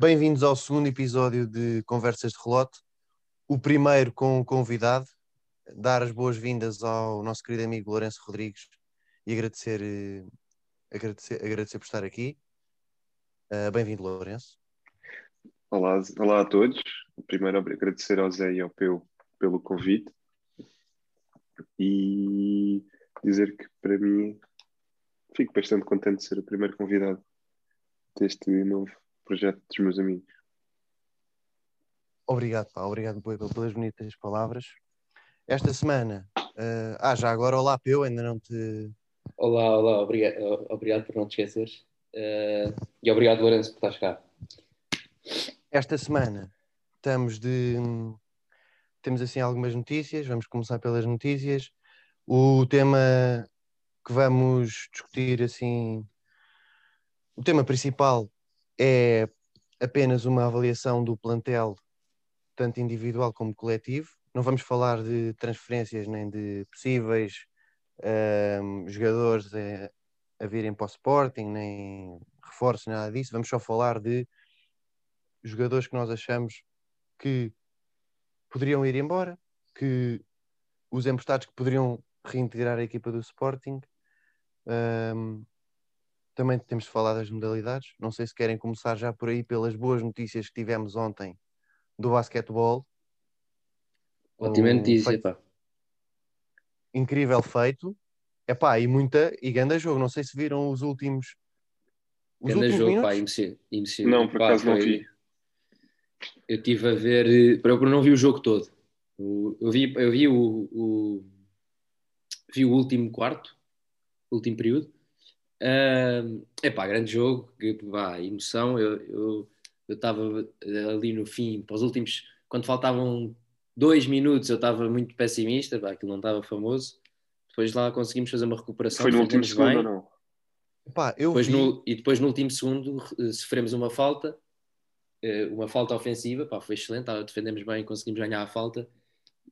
Bem-vindos ao segundo episódio de Conversas de Relote, o primeiro com um convidado. Dar as boas-vindas ao nosso querido amigo Lourenço Rodrigues e agradecer, eh, agradecer, agradecer por estar aqui. Uh, Bem-vindo, Lourenço. Olá, olá a todos. Primeiro, agradecer ao Zé e ao Peu pelo convite e dizer que para mim fico bastante contente de ser o primeiro convidado deste novo projeto dos meus amigos. Obrigado, pá, obrigado pelas bonitas palavras. Esta semana, uh, ah, já agora, olá, Peu, ainda não te. Olá, olá, obrigado, obrigado por não te esqueceres. Uh, e obrigado, Lourenço, por estar cá. Esta semana estamos de. Temos assim algumas notícias, vamos começar pelas notícias. O tema que vamos discutir assim. O tema principal é apenas uma avaliação do plantel, tanto individual como coletivo. Não vamos falar de transferências nem de possíveis um, jogadores a, a, virem para o Sporting, nem reforços, nada disso. Vamos só falar de jogadores que nós achamos que poderiam ir embora, que os emprestados que poderiam reintegrar a equipa do Sporting. Um, também temos de falar das modalidades. Não sei se querem começar já por aí pelas boas notícias que tivemos ontem do basquetebol. Ótima notícia, feito... pá. Incrível feito. Epá, e muita e grande jogo. Não sei se viram os últimos. Os grande últimos jogo, pá, impossível. Não, por pá, acaso foi... não vi. Eu estive a ver, eu não vi o jogo todo. Eu vi, eu vi o, o vi o último quarto, último período, Uh, epá, grande jogo, pá, emoção. Eu estava eu, ali no fim, para os últimos, quando faltavam dois minutos, eu estava muito pessimista, pá, aquilo não estava famoso. Depois lá conseguimos fazer uma recuperação. Foi no último segundo bem. ou não? Epá, eu depois vi... no, e depois no último segundo sofremos uma falta, eh, uma falta ofensiva, pá, foi excelente, defendemos bem, conseguimos ganhar a falta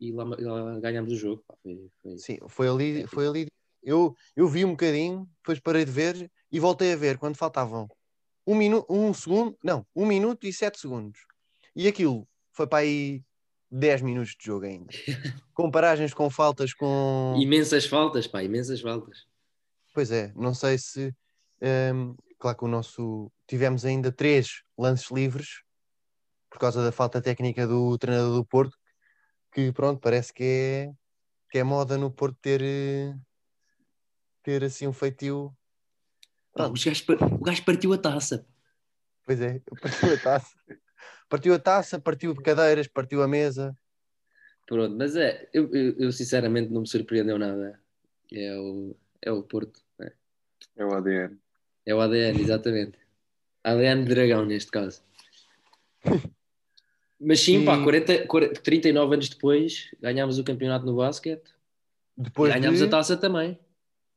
e lá, lá ganhámos o jogo. Pá, foi, foi... Sim, foi ali, foi ali eu, eu vi um bocadinho, depois parei de ver e voltei a ver quando faltavam um, minuto, um segundo, não, um minuto e sete segundos. E aquilo foi para aí 10 minutos de jogo ainda. Com paragens com faltas com. Imensas faltas, pá, imensas faltas. Pois é, não sei se. Um, claro que o nosso. Tivemos ainda três lances livres por causa da falta técnica do treinador do Porto, que pronto, parece que é, que é moda no Porto ter, eh, ter assim um feitio. Pá, gajos, o gajo partiu a taça. Pois é, partiu a taça. partiu a taça, partiu cadeiras, partiu a mesa. Pronto, mas é, eu, eu, eu sinceramente não me surpreendeu nada. É o, é o Porto. É. é o ADN. É o ADN, exatamente. ADN de dragão, neste caso. Mas sim, e... pá, 40, 40, 39 anos depois ganhámos o campeonato no basquete. Depois ganhámos de... a taça também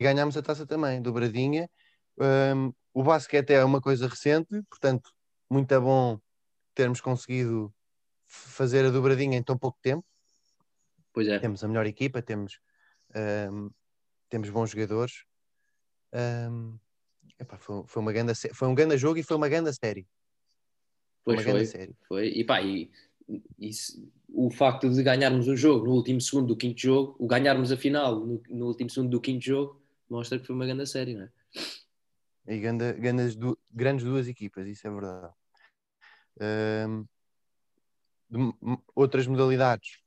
e ganhámos a taça também, dobradinha. Um, o basquete é uma coisa recente, portanto, muito é bom termos conseguido fazer a dobradinha em tão pouco tempo. Pois é. Temos a melhor equipa, temos, um, temos bons jogadores. Um, epá, foi, foi, uma grande, foi um grande jogo e foi uma grande série. Foi pois uma foi, série. foi. E pá, e, e, o facto de ganharmos o jogo no último segundo do quinto jogo, o ganharmos a final no, no último segundo do quinto jogo, mostra que foi uma grande série, não é? E grande, grandes, du grandes duas equipas, isso é verdade. Um, outras modalidades,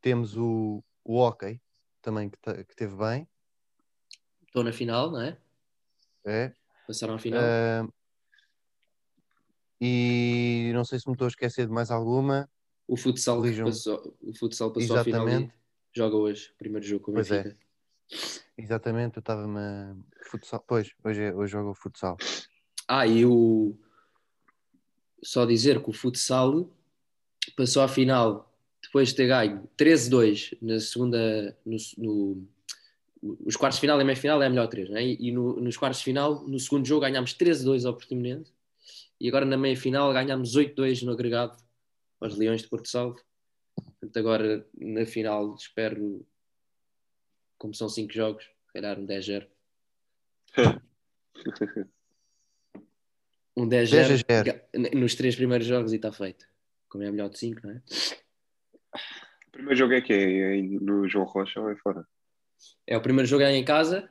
temos o, o hockey, também que, que teve bem. Estou na final, não é? É. Passaram à final. Um, e não sei se me estou a esquecer de mais alguma. O futsal, passou, o futsal passou Exatamente. à final e joga hoje, primeiro jogo com o é. Benfica. É. Exatamente, eu estava-me. Futsal. Pois, hoje, é, hoje jogo futsal. Ah, e o. Só dizer que o futsal passou à final depois de ter ganho 13-2 na segunda. No, no, os quartos de final e meia final é a melhor 3, né? e, e no, nos quartos de final, no segundo jogo, ganhámos 13-2 ao Portimonense e agora na meia final ganhámos 8-2 no agregado aos Leões de Porto Salvo. Portanto, agora na final espero como são 5 jogos, calhar um 10-0. Um 10 10 a 0 0. nos três primeiros jogos e está feito. Como é melhor de 5, não é? O primeiro jogo é que é, é no João Rocha ou é fora? É o primeiro jogo é em casa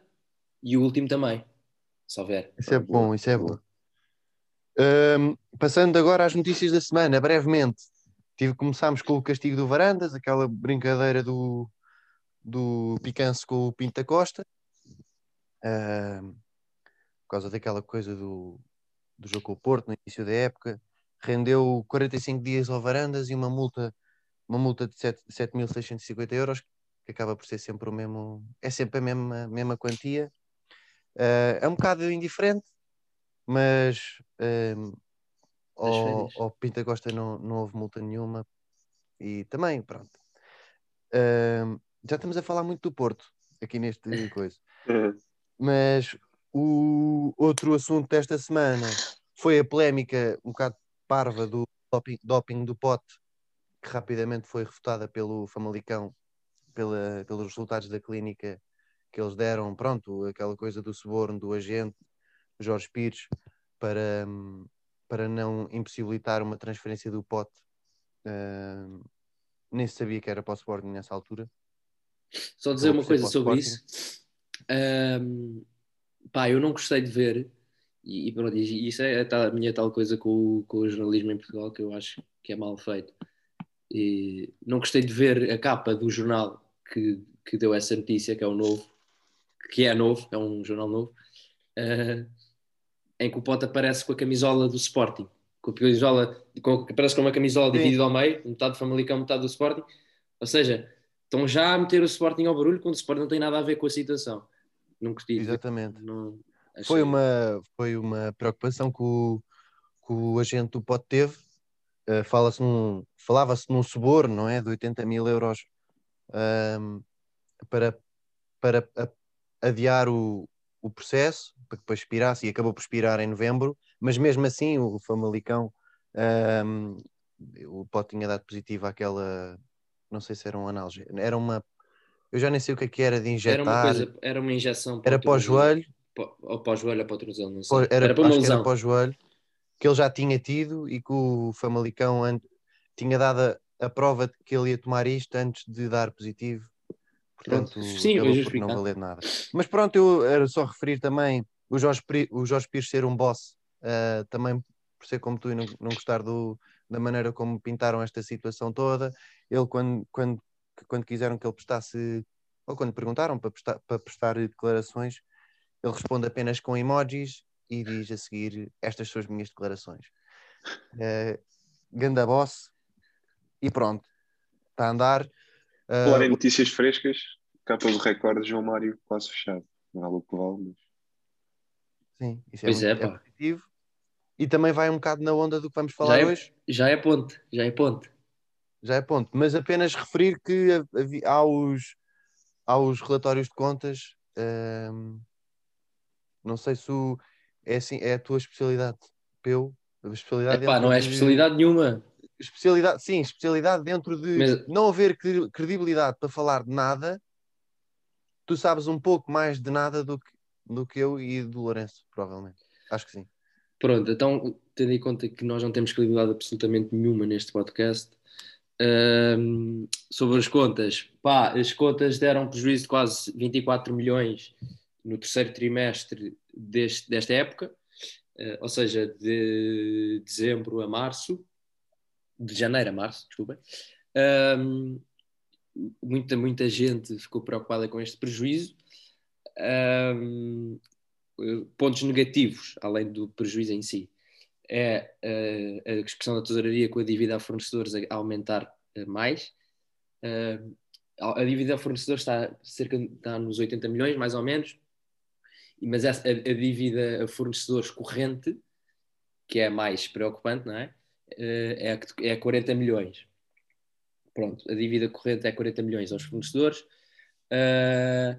e o último também. Se houver. Isso é bom, isso é bom. boa. Ahm, passando agora às notícias da semana, brevemente. Tive, começámos com o castigo do Varandas, aquela brincadeira do, do Picanço com o Pinta Costa. Ahm, por causa daquela coisa do, do jogo com o Porto no início da época. Rendeu 45 dias ao Varandas e uma multa, uma multa de 7 7.650 euros, que acaba por ser sempre o mesmo, é sempre a mesma, mesma quantia. Ah, é um bocado indiferente, mas ahm, ao, ao Pinta Costa não, não houve multa nenhuma e também, pronto. Já estamos a falar muito do Porto aqui neste coisa, mas o outro assunto desta semana foi a polémica um bocado parva do doping, doping do Pote, que rapidamente foi refutada pelo Famalicão pela, pelos resultados da clínica que eles deram, pronto, aquela coisa do suborno do agente Jorge Pires para, para não impossibilitar uma transferência do pote. Hum, nem se sabia que era para o Sporting nessa altura. Só dizer uma coisa sobre isso. Ahm, pá, eu não gostei de ver, e, e pronto, e isso é a, tal- a minha tal coisa com, o- com o jornalismo em Portugal que eu acho que é mal feito. E não gostei de ver a capa do jornal que, que deu essa notícia, que é o novo, que é novo, é um jornal novo, ah, em que o Pote aparece com a camisola do Sporting. Com a camisola, com, aparece com uma camisola Sim. dividida ao meio, metade do Famalicão, metade do Sporting. Ou seja, estão já a meter o Sporting ao barulho quando o Sporting não tem nada a ver com a situação. Não curti. Exatamente. Não, achei- Foi uma, foi uma preocupação que o, que o agente do pote teve. Uh, fala-se num- Falava-se num suborno, não é? De 80 mil euros ahm, para, para a- adiar o, o processo, para que depois expirasse, e acabou por expirar em novembro, mas mesmo assim o Famalicão, ahm, o pote tinha dado positivo àquela, não sei se era um analgésico, era uma, eu já nem sei o que é que era de injetar, era uma coisa, era uma injeção era para o joelho, Ou para o joelho ou para o tornozelo, não sei. Era, Era, para uma lesão. para o joelho, que ele já tinha tido e que o Famalicão tinha dado a, a prova de que ele ia tomar isto antes de dar positivo. Portanto. Sim, por não valer nada. Mas pronto, eu era só referir também o Jorge, o Jorge Pires ser um boss, ah, também por ser como tu e não, não gostar do, da maneira como pintaram esta situação toda. Ele, quando, quando, quando quiseram que ele prestasse, ou quando perguntaram para prestar, para prestar declarações, ele responde apenas com emojis e diz a seguir: Estas são as minhas declarações. Uh, ganda boss. E pronto, está a andar. Ah, Falar em notícias frescas, cá pelo recorde, João Mário quase fechado. Não vale o que vale, mas sim, isso é, Pois é, muito, é pá. positivo. E também vai um bocado na onda do que vamos falar Já é- hoje. Já é ponte, já é ponte. Já é ponto. Mas apenas referir que havi- há os, há os relatórios de contas. ahm, não sei se o, é, assim, é a tua especialidade, Peu. A especialidade Epá, não é de- especialidade nenhuma. especialidade, sim, especialidade dentro de Mas- não haver cre- credibilidade para falar de nada, tu sabes um pouco mais de nada do que, do que eu e do Lourenço, provavelmente. Acho que sim. Pronto, então, tendo em conta que nós não temos credibilidade absolutamente nenhuma neste podcast, hum, sobre as contas, pá, as contas deram prejuízo de quase 24 milhões no terceiro trimestre deste, desta época, eh, ou seja, de dezembro a março, de janeiro a março, desculpa. Hum, muita, muita gente ficou preocupada com este prejuízo. Hum, eh, pontos negativos, além do prejuízo em si, é eh, a expressão da tesouraria com a dívida a fornecedores a aumentar eh, mais. Eh, a dívida a fornecedores está, cerca, está nos 80 milhões, mais ou menos, mas a, dívida a fornecedores corrente, que é mais preocupante, não é? Eh, é, é 40 milhões. Pronto, a dívida corrente é 40 milhões aos fornecedores. Eh,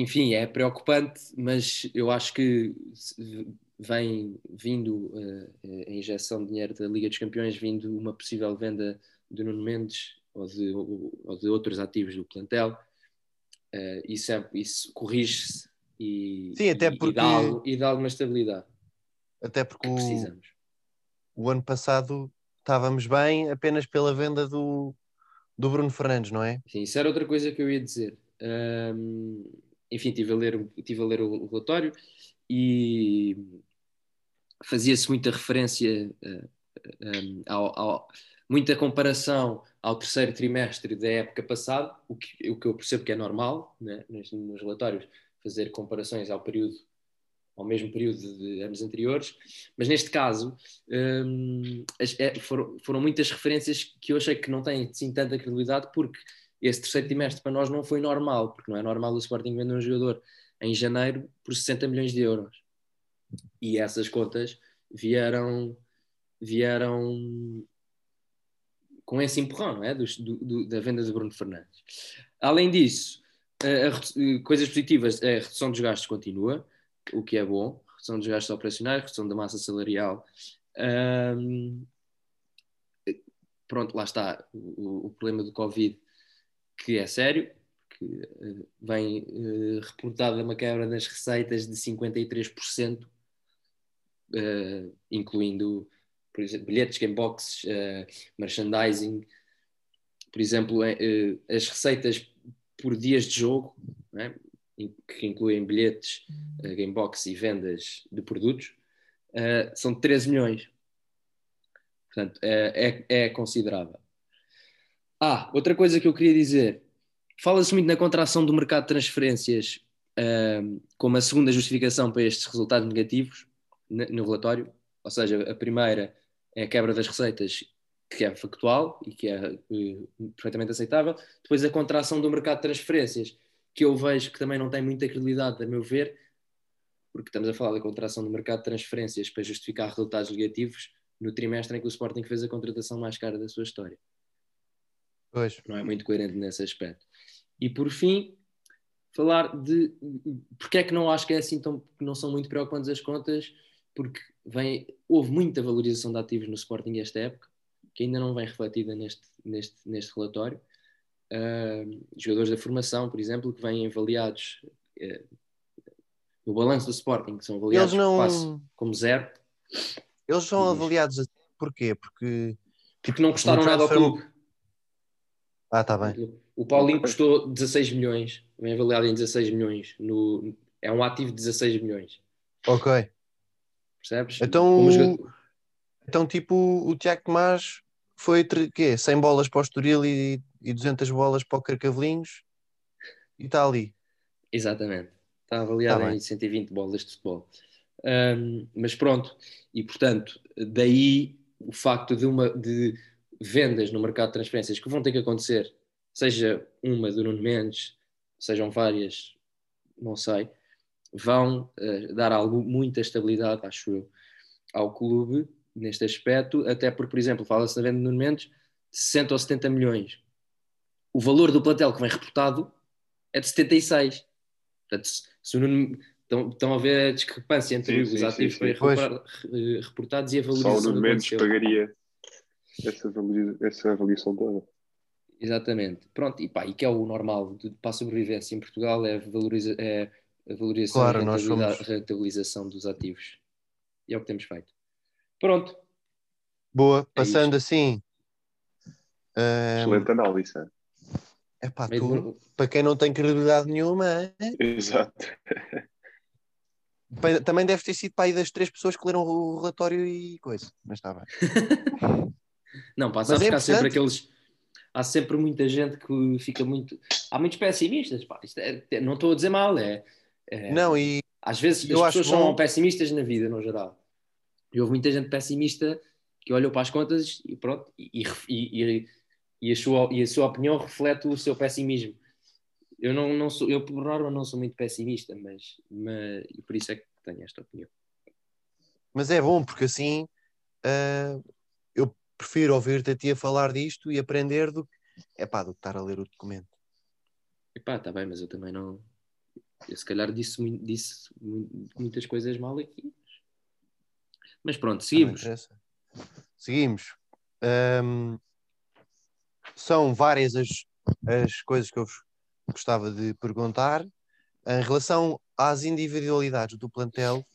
enfim, é preocupante, mas eu acho que vem vindo eh, a injeção de dinheiro da Liga dos Campeões, vindo uma possível venda de Nuno Mendes ou de, ou de outros ativos do plantel. Eh, isso, é, isso corrige-se e, Sim, até e- e porque- dá, e dá alguma estabilidade. até porque que o, precisamos. o ano passado estávamos bem apenas pela venda do, do Bruno Fernandes, não é? Sim, isso era outra coisa que eu ia dizer. Ahm, enfim, estive a ler, estive a ler o, o relatório e fazia-se muita referência, uh, um, ao, ao- muita comparação ao terceiro trimestre da época passada, o que, o que eu percebo que é normal né, nos, nos relatórios, fazer comparações ao período ao mesmo período de anos anteriores, mas neste caso hum, as- é- foram, foram muitas referências que eu achei que não têm assim tanta credibilidade, porque esse terceiro trimestre para nós não foi normal, porque não é normal o Sporting vender um jogador em janeiro por 60 milhões de euros. E essas contas vieram, vieram com esse empurrão, não é? Do- do- da venda de Bruno Fernandes. Além disso, a- a coisas positivas, a redução dos gastos continua, o que é bom, redução dos gastos operacionais, redução da massa salarial. Ahm, pronto, lá está o, o problema do Covid, que é sério, que eh, vem eh, reportada uma quebra das receitas de 53%, eh, incluindo, por exemplo, bilhetes, gameboxes, merchandising, por exemplo, as receitas por dias de jogo, é? In- que incluem bilhetes, eh, gamebox e vendas de produtos, são 13 milhões. Portanto, é, é, é considerável. Ah, outra coisa que eu queria dizer. Fala-se muito na contração do mercado de transferências ahm, como a segunda justificação para estes resultados negativos ne- no relatório. Ou seja, a primeira é a quebra das receitas, que é factual e que é eh, perfeitamente aceitável. Depois a contração do mercado de transferências, que eu vejo que também não tem muita credibilidade, a meu ver, porque estamos a falar da contração do mercado de transferências para justificar resultados negativos no trimestre em que o Sporting fez a contratação mais cara da sua história Pois. não é muito coerente nesse aspecto. E por fim, falar de porque é que não acho que é assim tão que não são muito preocupantes as contas, porque vem, houve muita valorização de ativos no Sporting esta época, que ainda não vem refletida neste, neste, neste relatório. Uh, jogadores da formação, por exemplo, que vêm avaliados uh, no balanço do Sporting, que são avaliados não- como zero, Eles são avaliados assim, porquê? Porque. porque não custaram nada ao clube. Ah, tá bem. O Paulinho custou 16 milhões, vem avaliado em 16 milhões. No, é um ativo de 16 milhões, Ok. percebes? Então, jogador- Então, tipo, o Tiago Tomás foi quê? 100 bolas para o Estoril e, e 200 bolas para o Carcavelinhos e está ali. Exatamente. Está avaliado Tá em bem. 120 bolas de futebol. Ahm, mas pronto, e portanto, daí o facto de, uma, de vendas no mercado de transferências que vão ter que acontecer, seja uma do Nuno Mendes, sejam várias, não sei, vão eh, dar algo, muita estabilidade, acho eu, ao clube neste aspecto, até porque, por exemplo, fala-se na venda de Nuno Mendes de 60 ou 70 milhões. O valor do plantel que vem reportado é de 76. Portanto, se, o Nuno, estão, estão a ver a discrepância entre Sim, os sim, ativos sim, sim. Eh, reportados e a Só o valorização Nuno Mendes pagaria essa, essa avaliação toda. Exatamente. Pronto, e, pá, e que é o normal de, para a sobrevivência em Portugal é a, valoriza, é a valorização Claro, e somos- rentabilização dos ativos. E é o que temos feito. Pronto. Boa, É passando assim. ahm, Excelente análise. epá, Meio tu, para quem não tem credibilidade nenhuma, hein? Exato. Também deve ter sido para aí das três pessoas que leram o relatório e coisa, mas está bem. Não, pá, Mas sabes é que há sempre aqueles. Há sempre muita gente que fica muito. Há muitos pessimistas, pá. É- é- não estou a dizer mal, é. é- Não, e Às vezes eu as pessoas bom- são pessimistas na vida, no geral. E houve muita gente pessimista que olhou para as contas e pronto, e, e, e, a, sua, e a sua opinião reflete o seu pessimismo. Eu, não, não sou, eu, por norma, não sou muito pessimista, mas, mas por isso é que tenho esta opinião. Mas é bom, porque assim eu prefiro ouvir-te a ti a falar disto e aprender do que, epá, do que estar a ler o documento. E pá, está bem, mas eu também não. Eu se calhar disse, disse mu- muitas coisas mal aqui. Mas pronto, seguimos. Seguimos. Ahm, são várias as, as coisas que eu vos gostava de perguntar. Em relação às individualidades do plantel,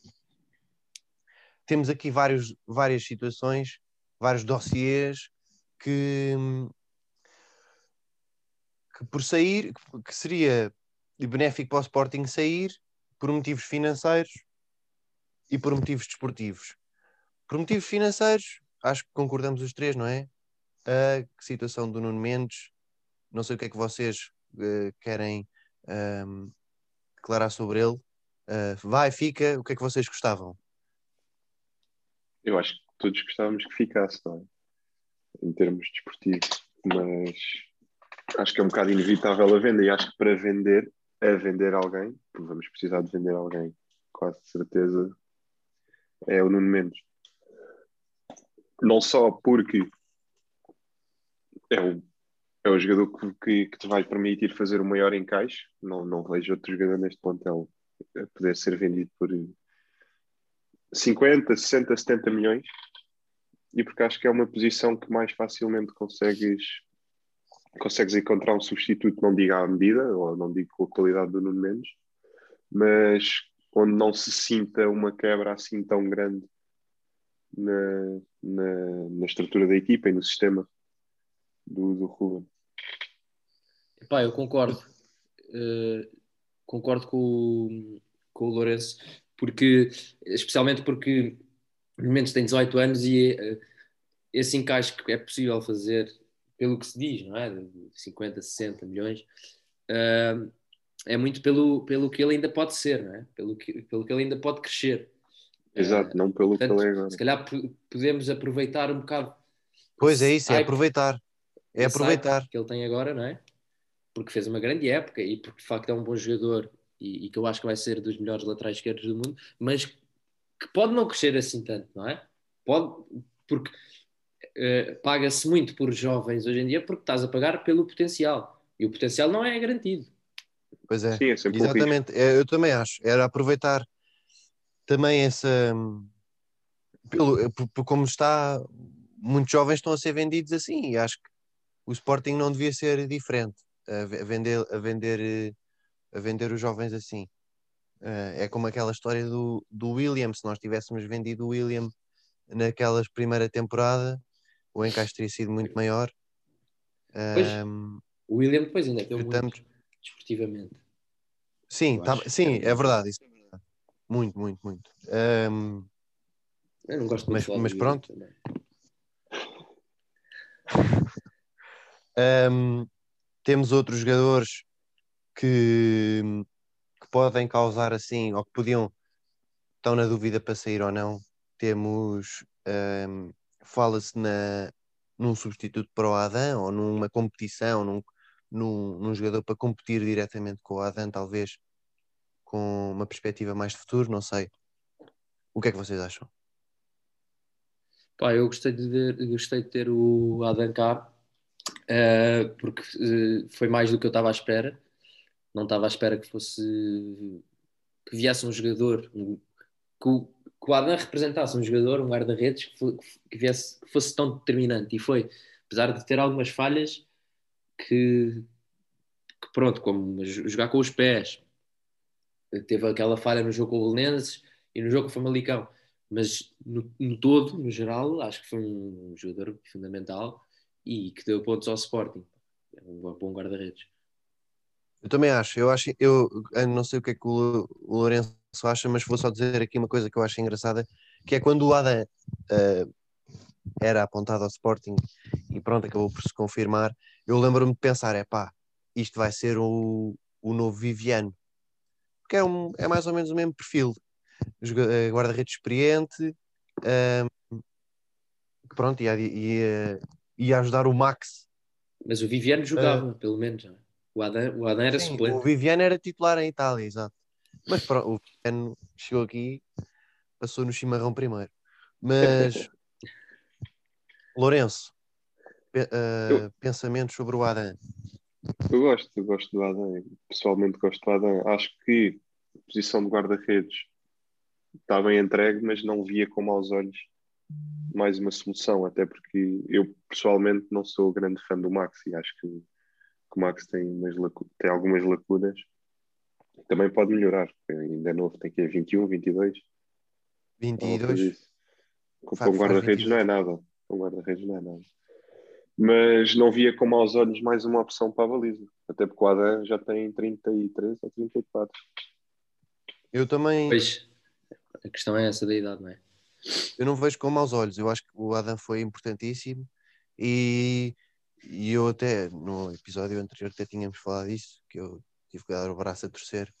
temos aqui vários, várias situações, vários dossiês que, que por sair, que seria benéfico para o Sporting sair por motivos financeiros e por motivos desportivos. Por motivos financeiros, acho que concordamos os três, não é? A situação do Nuno Mendes, não sei o que é que vocês uh, querem um, declarar sobre ele. Uh, vai, fica, o que é que vocês gostavam? Eu acho que todos gostávamos que ficasse, não é? Em termos desportivos, mas acho que é um bocado inevitável a venda e acho que para vender, a vender alguém, vamos precisar de vender alguém, quase certeza, é o Nuno Mendes. Não só porque é o, é o jogador que, que, que te vai permitir fazer o maior encaixe, não, não vejo outro jogador neste plantel a poder ser vendido por 50, 60, 70 milhões e porque acho que é uma posição que mais facilmente consegues consegues encontrar um substituto, não diga à medida, ou não digo com a qualidade do Nuno Mendes, mas onde não se sinta uma quebra assim tão grande na, na, na estrutura da equipa e no sistema do, do Ruben. Epá, eu concordo. Uh, concordo com o, com o Lourenço, porque, especialmente porque no momento tem 18 anos e uh, esse encaixe que é possível fazer pelo que se diz, não é? De 50, 60 milhões, uh, é muito pelo, pelo que ele ainda pode ser, não é? Pelo que, pelo que ele ainda pode crescer. Exato, uh, não pelo portanto, que ele é agora. Se calhar podemos aproveitar um bocado. Pois é isso, é aproveitar. É aproveitar. Que ele tem agora, não é? Porque fez uma grande época e porque de facto é um bom jogador e, e que eu acho que vai ser dos melhores laterais esquerdos do mundo, mas que pode não crescer assim tanto, não é? Pode, porque uh, paga-se muito por jovens hoje em dia porque estás a pagar pelo potencial e o potencial não é garantido. Pois é, Sim, é exatamente. É, eu também acho. Era aproveitar também essa. Pelo, por, por, como está, muitos jovens estão a ser vendidos assim e acho que o Sporting não devia ser diferente a vender, a vender, a vender os jovens assim. Eh, é como aquela história do, do William. Se nós tivéssemos vendido o William naquela primeira temporada, o encaixe teria sido muito maior. Pois, um, o William depois ainda deu portanto, muito desportivamente. Sim, tá, sim, é, é verdade, isso é verdade. Muito, muito, muito. Um, eu não gosto muito mas, mas pronto. Um, temos outros jogadores que podem causar assim, ou que podiam estão na dúvida para sair ou não. Temos um, fala-se num substituto para o Adam ou numa competição, num, num, num, jogador para competir diretamente com o Adam, talvez com uma perspectiva mais de futuro, não sei. O que é que vocês acham? Pá, eu gostei de, ver, gostei de ter o Adam cá, uh, porque uh, foi mais do que eu estava à espera. Não estava à espera que fosse que viesse um jogador um, que, que o Adam representasse um jogador, um guarda-redes que, que, viesse, que fosse tão determinante. E foi, apesar de ter algumas falhas, que, que pronto, como jogar com os pés, teve aquela falha no jogo com o Belenenses e no jogo com o Famalicão. Mas no, no, todo, no geral, acho que foi um jogador fundamental e que deu pontos ao Sporting. É um bom guarda-redes. Eu também acho. Eu acho, eu, eu não sei o que é que o, o Lourenço acha, mas vou só dizer aqui uma coisa que eu acho engraçada, que é quando o Adam uh, era apontado ao Sporting e pronto, acabou por se confirmar, eu lembro-me de pensar, é pá, isto vai ser o, o novo Viviano, porque é, um, é mais ou menos o mesmo perfil, eh, guarda-redes experiente, uh, pronto, ia, ia, ia ajudar o Max. Mas o Viviano jogava, uh, pelo menos. É? O Adam, o Adam era sim, suplente. O Viviano era titular em Itália, exato. Mas pronto, o Viviano chegou aqui, passou no chimarrão primeiro. Mas, Lourenço, uh, pensamentos sobre o Adam? Eu gosto, eu gosto do Adam. Pessoalmente gosto do Adam. Acho que a posição de guarda-redes está bem entregue, mas não via com maus olhos mais uma solução, até porque eu pessoalmente não sou grande fã do Max e acho que, que o Max tem, umas tem algumas lacunas também pode melhorar, ainda é novo, tem que ir 21, 22. 22? Com um faz guarda-redes não é nada. Com um guarda-redes não é nada. Mas não via com maus olhos mais uma opção para a baliza. Até porque o Adam já tem 33 ou 34. Eu também Pois, a questão é essa da idade, não é? eu não vejo com maus olhos. Eu acho que o Adam foi importantíssimo e, e eu até no episódio anterior até tínhamos falado disso, que eu tive que dar o braço a torcer,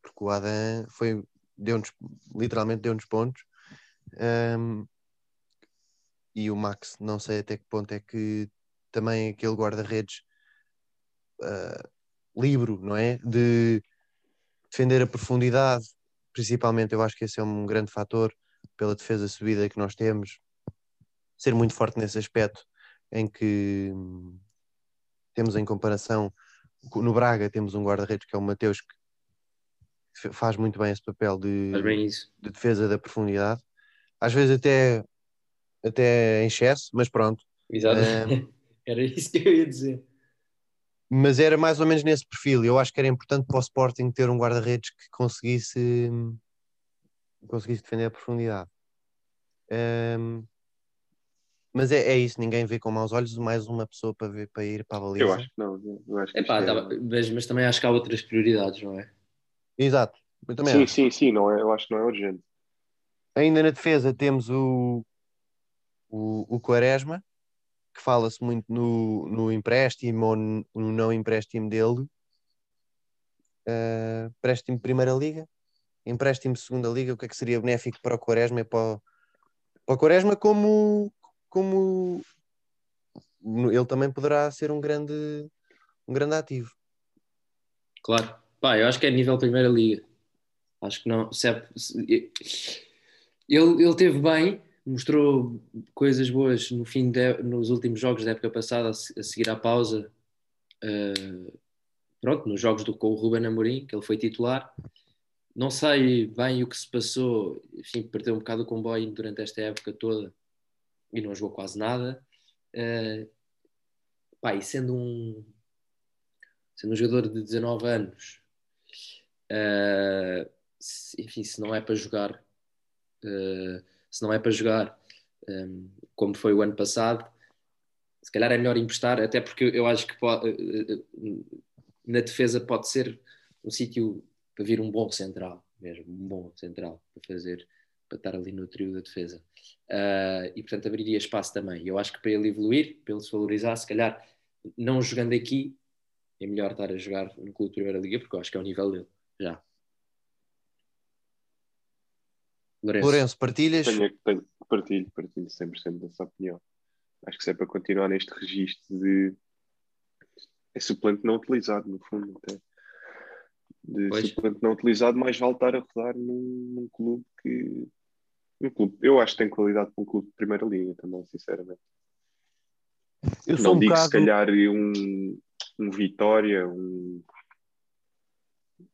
porque o Adam foi, deu-nos, literalmente deu-nos pontos. Ahm, e o Max, não sei até que ponto é que também aquele guarda-redes ah, livre, não é? De defender a profundidade, principalmente eu acho que esse é um grande fator pela defesa subida que nós temos, ser muito forte nesse aspecto em que hum, temos em comparação no Braga temos um guarda-redes que é o Mateus que faz muito bem esse papel de, de defesa da profundidade, às vezes até até em excesso, mas pronto. Exato. É. Era isso que eu ia dizer. Mas era mais ou menos nesse perfil. Eu acho que era importante para o Sporting ter um guarda-redes que conseguisse conseguisse defender a profundidade. Ahm, mas é, é isso, ninguém vê com maus olhos mais uma pessoa para, ver, para ir para a baliza. Eu acho que não. Eu acho que Epá, é- tá- mas, mas também acho que há outras prioridades, não é? Exato. Eu também Sim, acho. sim, sim. Não é, eu acho que não é urgente. Ainda na defesa temos o, o, o Quaresma, que fala-se muito no, no empréstimo ou no no não empréstimo dele. Ah, empréstimo de Primeira Liga, empréstimo de Segunda Liga, o que é que seria benéfico para o Quaresma e para o, para o Quaresma como, como ele também poderá ser um grande, um grande ativo. Claro. Pá, eu acho que é nível Primeira Liga. Acho que não. Se é- se- ele, ele teve bem, mostrou coisas boas no fim de, nos últimos jogos da época passada, a, se- a seguir à pausa. eh, pronto, nos jogos do, com o Ruben Amorim, que ele foi titular. Não sei bem o que se passou, enfim, perdeu um bocado o comboio durante esta época toda e não jogou quase nada. Eh, pá, e sendo um, sendo um jogador de 19 anos, uh, se- enfim, se não é para jogar, uh, se não é para jogar um, como foi o ano passado, se calhar é melhor emprestar, até porque eu acho que pode- uh, uh, na defesa pode ser um sítio para vir um bom central, mesmo, um bom central para fazer, para estar ali no trio da defesa. Uh, e portanto abriria espaço também. Eu acho que para ele evoluir, para ele se valorizar, se calhar não jogando aqui, é melhor estar a jogar no clube de Primeira Liga, porque eu acho que é o nível dele, já. Lourenço. Lourenço, partilhas? Tenho, tenho, partilho, partilho 100% dessa opinião. Acho que se é para continuar neste registro de. É suplente não utilizado, no fundo, até. De Pois. suplente não utilizado, mais vale estar a rodar num, num clube que. Um clube, eu acho que tem qualidade para um clube de primeira liga também, sinceramente. Eu não um digo bocado... se calhar um, um Vitória, um,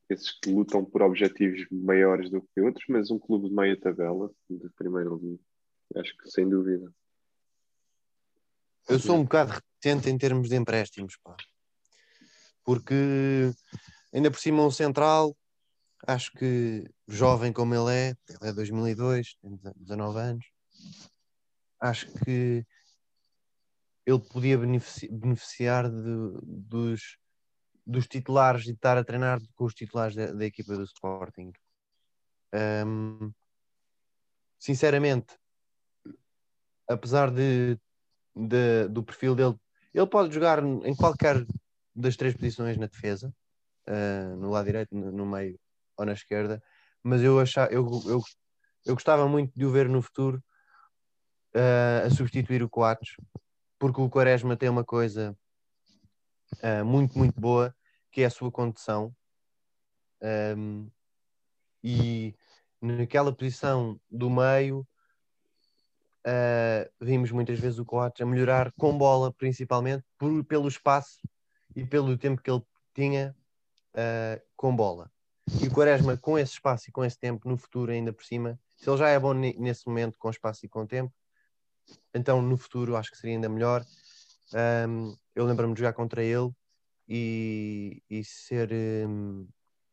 esses que lutam por objetivos maiores do que outros, mas um clube de meia tabela de primeira liga. Acho que sem dúvida. Eu sou um bocado reticente em termos de empréstimos, pá. Porque ainda por cima um central, acho que jovem como ele é, ele é 2002, tem 19 anos, acho que ele podia benefici- beneficiar de- dos, dos titulares e estar a treinar com os titulares da, da equipa do Sporting. Ahm, sinceramente, apesar de, de- do perfil dele, ele pode jogar em qualquer das três posições na defesa, ah, no lado direito, no, no meio ou na esquerda, mas eu, achava, eu, eu, eu gostava muito de o ver no futuro ah, a substituir o Coates, porque o Quaresma tem uma coisa ah, muito, muito boa, que é a sua condução. Ahm, e naquela posição do meio, ah, vimos muitas vezes o Coates a melhorar com bola, principalmente por- pelo espaço e pelo tempo que ele tinha ah, com bola. E o Quaresma, com esse espaço e com esse tempo, no futuro, ainda por cima, se ele já é bom ne- nesse momento, com espaço e com tempo, então no futuro acho que seria ainda melhor. Ahm, eu lembro-me de jogar contra ele e, e ser, hum,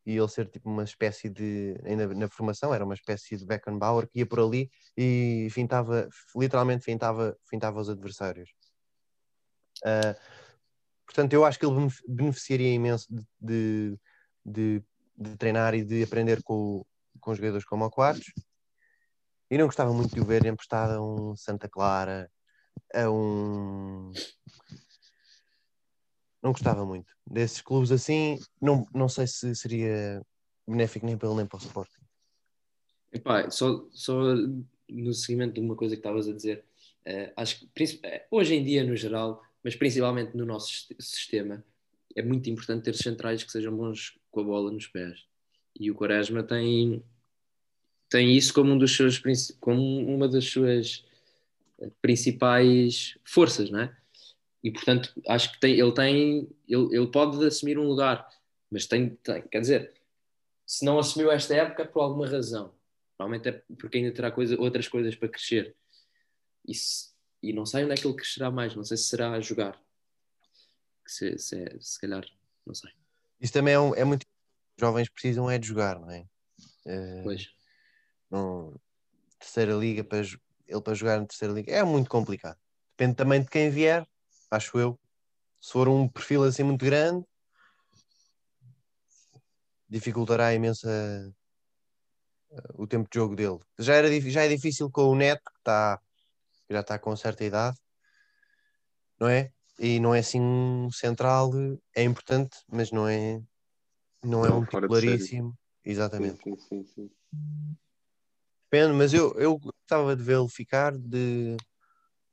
e ele ser tipo uma espécie de, ainda na formação, era uma espécie de Beckenbauer que ia por ali e fintava, literalmente fintava, fintava os adversários. Uh, portanto, eu acho que ele beneficiaria imenso de, de, de, de treinar e de aprender com, com jogadores como o Quartos. E não gostava muito de o ver emprestado a um Santa Clara, a um. Não gostava muito. Desses clubes assim, não, não sei se seria benéfico nem para ele nem para o Sporting. Epá, só, só no seguimento de uma coisa que estavas a dizer, uh, acho que uh, hoje em dia, no geral, mas principalmente no nosso sistema, é muito importante ter centrais que sejam bons com a bola nos pés. E o Quaresma tem, tem isso como, um dos seus, como uma das suas eh, principais forças, não é? E portanto, acho que tem, ele tem, ele, ele pode assumir um lugar, mas tem, tem, quer dizer, se não assumiu esta época por alguma razão. Provavelmente é porque ainda terá coisa, outras coisas para crescer. E, se, e não sei onde é que ele crescerá mais, não sei se será a jogar. Se, se, é, se calhar, não sei. Isso também é, um, é muito. Os jovens precisam é de jogar, não é? Uh, pois num terceira liga para ele para jogar na terceira liga é muito complicado. Depende também de quem vier, acho eu. Se for um perfil assim muito grande, dificultará imenso o tempo de jogo dele. Já, era, já é difícil com o Neto, que está, já está com certa idade, não é? E não é assim um central, é importante, mas não é, não, é não um titularíssimo. Exatamente. Sim, sim, sim, Depende, mas eu, eu gostava de vê-lo ficar de,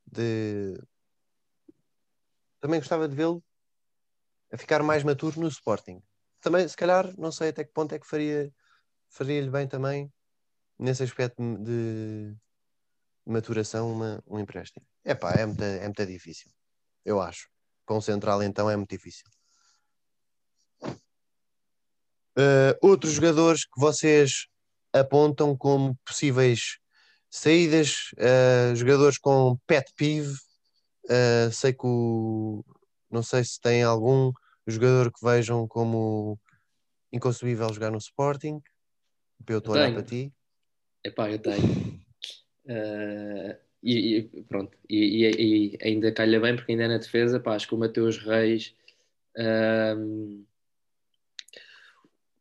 de. Também gostava de vê-lo a ficar mais maturo no Sporting. Também, se calhar, não sei até que ponto é que faria faria-lhe bem também nesse aspecto de maturação uma, um empréstimo. Epá, é muito, é muito difícil, eu acho. Com o Central então é muito difícil. Uh, outros jogadores que vocês apontam como possíveis saídas, uh, jogadores com pet peeve. Uh, sei que o, não sei se tem algum jogador que vejam como inconcebível jogar no Sporting. Eu estou a olhar para ti. Epá, eu tenho. Uh, e, e, pronto, e, e, ainda calha bem porque ainda é na defesa, pá, acho que o Mateus Reis.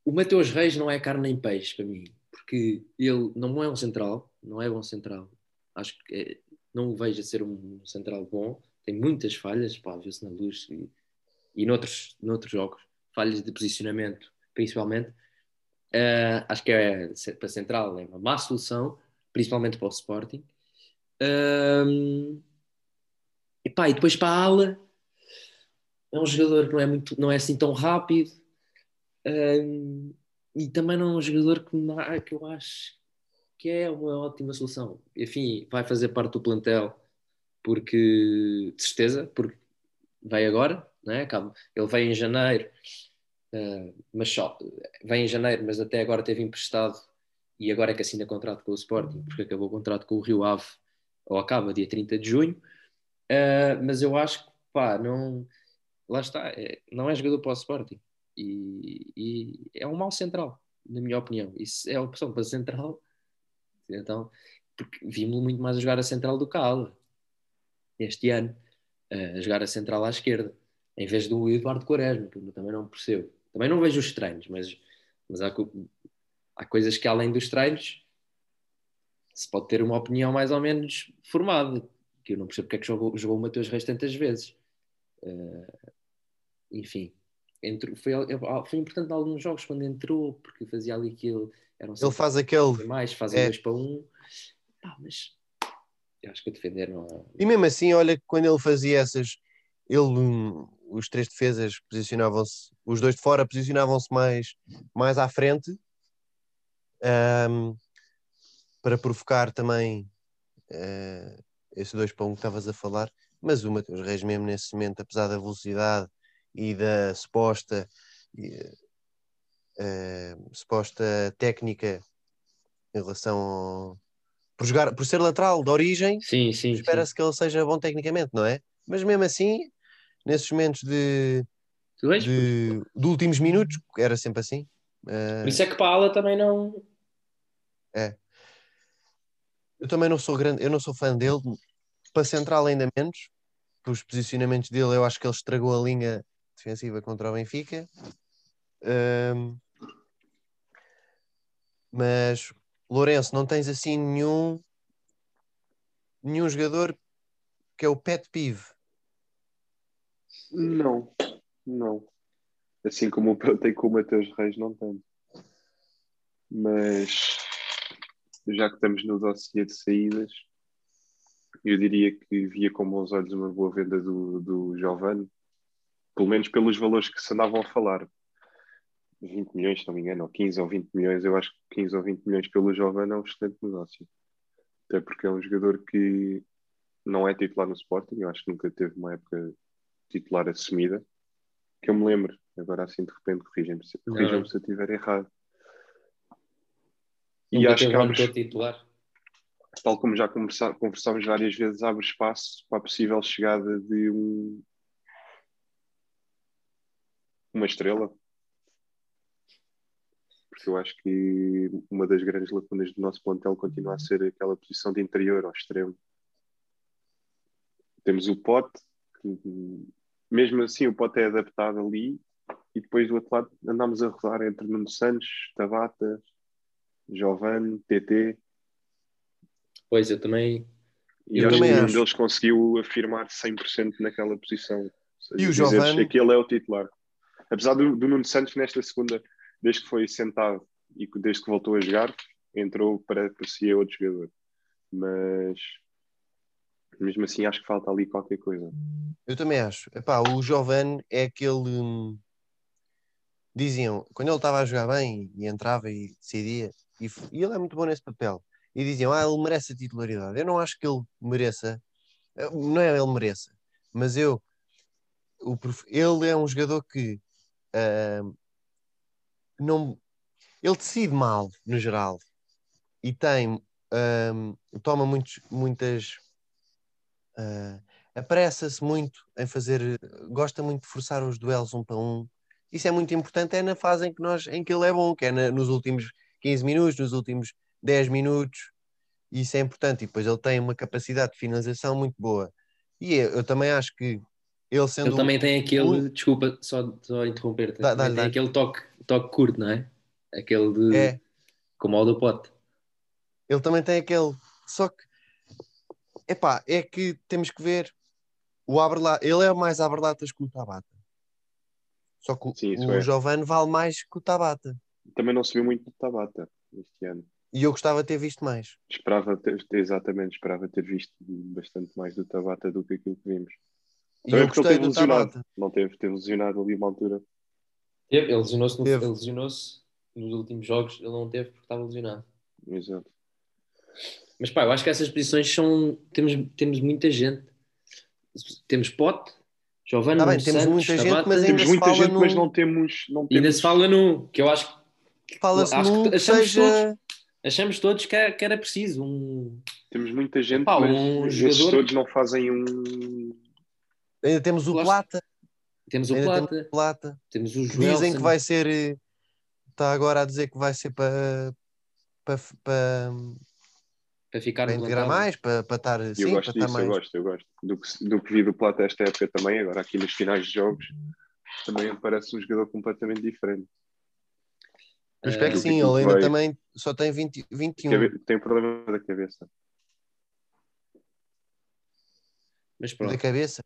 o Mateus Reis não é carne nem peixe para mim porque ele não é um central, não é bom central. Acho que é, não o vejo a ser um central bom. Tem muitas falhas, pá, viu-se na luz e, e noutros, noutros jogos. Falhas de posicionamento, principalmente. Uh, acho que é para central é uma má solução, principalmente para o Sporting. Um, e, pá, e depois para a ala, é um jogador que não é, muito, não é assim tão rápido. Um, e também não é um jogador que, que eu acho que é uma ótima solução. Enfim, vai fazer parte do plantel porque, de certeza, porque vai agora, né? ele vem em janeiro, uh, mas só vem em janeiro, mas até agora teve emprestado e agora é que assina contrato com o Sporting, porque acabou o contrato com o Rio Ave, ou acaba dia 30 de junho. Uh, mas eu acho que, pá, não, lá está, é, não é jogador para o Sporting. E, e, é um mau central, na minha opinião. Isso é a opção para central. Então, porque vimos muito mais a jogar a central do que a ala este ano, a jogar a central à esquerda, em vez do Eduardo Quaresma, que eu também não percebo. Também não vejo os treinos, mas, mas há, há coisas que além dos treinos se pode ter uma opinião mais ou menos formada, que eu não percebo porque é que jogou, jogou o Mateus Reis tantas vezes. Uh, enfim, entrou, foi, foi importante em alguns jogos quando entrou, porque fazia ali aquilo. Era um ele faz aquele. Mais, faz é. dois para um. Pá, mas eu acho que a defender não é... E mesmo assim, olha, quando ele fazia essas, ele, os três defesas posicionavam-se, os dois de fora posicionavam-se mais, mais à frente um, para provocar também uh, esse dois para um que estavas a falar. Mas o Mateus Reis, mesmo nesse momento, apesar da velocidade e da suposta, uh, suposta técnica em relação ao, por jogar por ser lateral de origem, espera-se que ele seja bom tecnicamente, não é? Mas mesmo assim, nesses momentos de, de, de últimos minutos, era sempre assim. Uh, Por isso é que para a ala também não. Eu também não sou grande, eu não sou fã dele. Para central ainda menos. Os posicionamentos dele, eu acho que ele estragou a linha defensiva contra o Benfica. Um, mas Lourenço, não tens assim nenhum nenhum jogador que é o pet peeve. Não, não. Assim como eu tenho com o Mateus Reis, não tenho. Mas já que estamos no dossiê de saídas, eu diria que via com bons olhos uma boa venda do, do Giovanni, pelo menos pelos valores que se andavam a falar. 20 milhões, se não me engano, ou 15 ou 20 milhões, eu acho que 15 ou 20 milhões pelo Giovanni é um excelente negócio. Até porque é um jogador que não é titular no Sporting, eu acho que nunca teve uma época titular assumida, que eu me lembro, agora assim de repente corrijam-me se, corrijam se eu estiver errado. E acho que abre, titular. tal como já conversámos várias vezes, abre espaço para a possível chegada de um, uma estrela. Porque eu acho que uma das grandes lacunas do nosso plantel continua a ser aquela posição de interior ao extremo. Temos o Pote, que mesmo assim o Pote é adaptado ali, e depois do outro lado andamos a rodar entre Nuno Santos, Tabata, Giovanni, TT. Pois, eu também. E eu acho que nenhum deles conseguiu afirmar 100% naquela posição. Seja, e o Giovanni? que ele é o titular. Apesar do, do Nuno Santos, nesta segunda, desde que foi sentado e desde que voltou a jogar, entrou para parecia outro jogador. Mas mesmo assim acho que falta ali qualquer coisa. Eu também acho. Epá, o Giovanni é aquele. Hum, diziam, quando ele estava a jogar bem e entrava e decidia, e, e, ele é muito bom nesse papel, e diziam, ah, ele merece a titularidade. Eu não acho que ele mereça, eh, não é ele mereça, mas eu, o, ele é um jogador que uh, não, ele decide mal, no geral, e tem, uh, toma muitos, muitas Uh, apressa-se muito em fazer, gosta muito de forçar os duelos um para um. Isso é muito importante, é na fase em que, nós, em que ele é bom, que é na, nos últimos 15 minutos, nos últimos 10 minutos. Isso é importante. E depois ele tem uma capacidade de finalização muito boa. E eu, eu também acho que ele sendo. Ele também tem aquele, um... desculpa, só, só interromper-te, dá, dá, tem dá. aquele toque, toque curto, não é? Aquele de. É. Como ao do pote. Ele também tem aquele. Só que epá, é que temos que ver o Abrela, ele é mais Aberlatas que o Tabata. Só que Sim, o, o é. Giovanni vale mais que o Tabata. Também não se viu muito do Tabata este ano. E eu gostava de ter visto mais. Esperava ter, exatamente, esperava ter visto bastante mais do Tabata do que aquilo que vimos. E Também eu gostei do lesionado. Tabata. Não teve, teve lesionado ali uma altura. Teve, ele lesionou-se no, lesionou nos últimos jogos, ele não teve porque estava lesionado. Exato. Mas pá, eu acho que essas posições são. Temos, temos muita gente. Temos Pote, Giovanni, tá bem, temos Santos, muita gente, mas temos muita gente, no... mas não temos. Não temos... Ainda se fala no. Que eu acho que. Fala-se no. Que achamos, seja... todos, achamos todos que era, que era preciso um. Temos muita gente, Pá, mas um jogador... todos não fazem um. Ainda temos o Plata. Temos o Plata. Temos o Plata. Temos o Joelson. Dizem que vai ser. Está agora a dizer que vai ser para. para, para para ficar para integrar mais, para, para estar eu sim, gosto para disso, mais... eu gosto, eu gosto do que, do que vi do Plata esta época também, agora aqui nos finais de jogos também parece um jogador completamente diferente eu espero que sim, ele ainda também só tem 20, 21 tem problema da cabeça mas pronto. da cabeça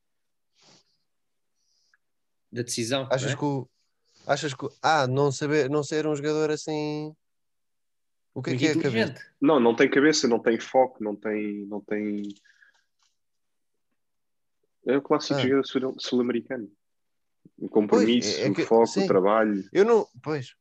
da decisão achas é? que o, achas que ah, não saber não ser um jogador assim o que é que é a cabeça? Não, não tem cabeça, não tem foco, não tem. Não tem... É o clássico ah. jogador sul-americano. O compromisso, pois, é, é que, o foco, sim. o trabalho. Eu não. Pois.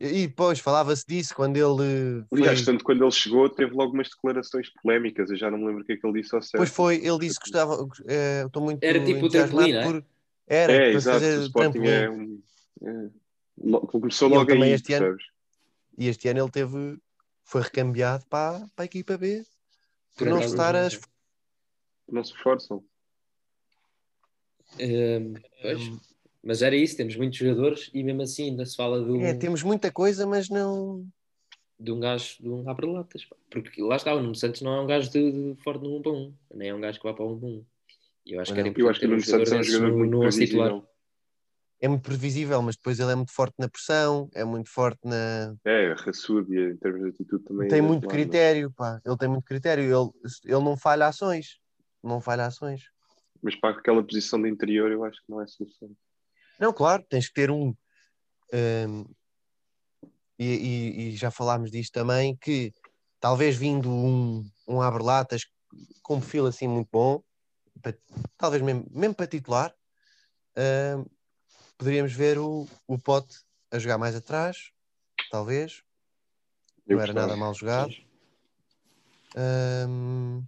E depois falava-se disso quando ele. Aliás, foi... tanto quando ele chegou, teve logo umas declarações polémicas. Eu já não me lembro o que é que ele disse ao certo. Pois foi, ele disse que gostava. É, estou muito. Era tipo o trampolim, é? por... Era, é, exato. O Sporting é um. É... Começou logo aí, este ano, E este ano ele teve foi recambiado para, para a equipa B por não estar a não se esforçam um, pois, Mas era isso, temos muitos jogadores e mesmo assim ainda se fala de um, É, temos muita coisa, mas não. de um gajo de um abre-latas. Porque lá está, o Nuno Santos não é um gajo de, de forte no 1 para 1, nem é um gajo que vai para o 1 para 1. E eu acho que era Não. importante Eu acho que o Nuno Santos é um jogador no- muito no 11 titular. previsível. É muito previsível, mas depois ele é muito forte na pressão, é muito forte na. É, raçudo e em termos de atitude também. tem é muito claro, mas- critério, pá. Ele tem muito critério. Ele, ele não falha ações. Não falha ações. Mas para aquela posição de interior eu acho que não é suficiente. Não, claro, tens que ter um. hum, e, e- e já falámos disto também, que talvez vindo um, um abre-latas com um perfil assim muito bom, pa- talvez mesmo, mesmo para titular, hum, poderíamos ver o, o Pote a jogar mais atrás, talvez. Eu não era gostava. nada mal jogado. Hum,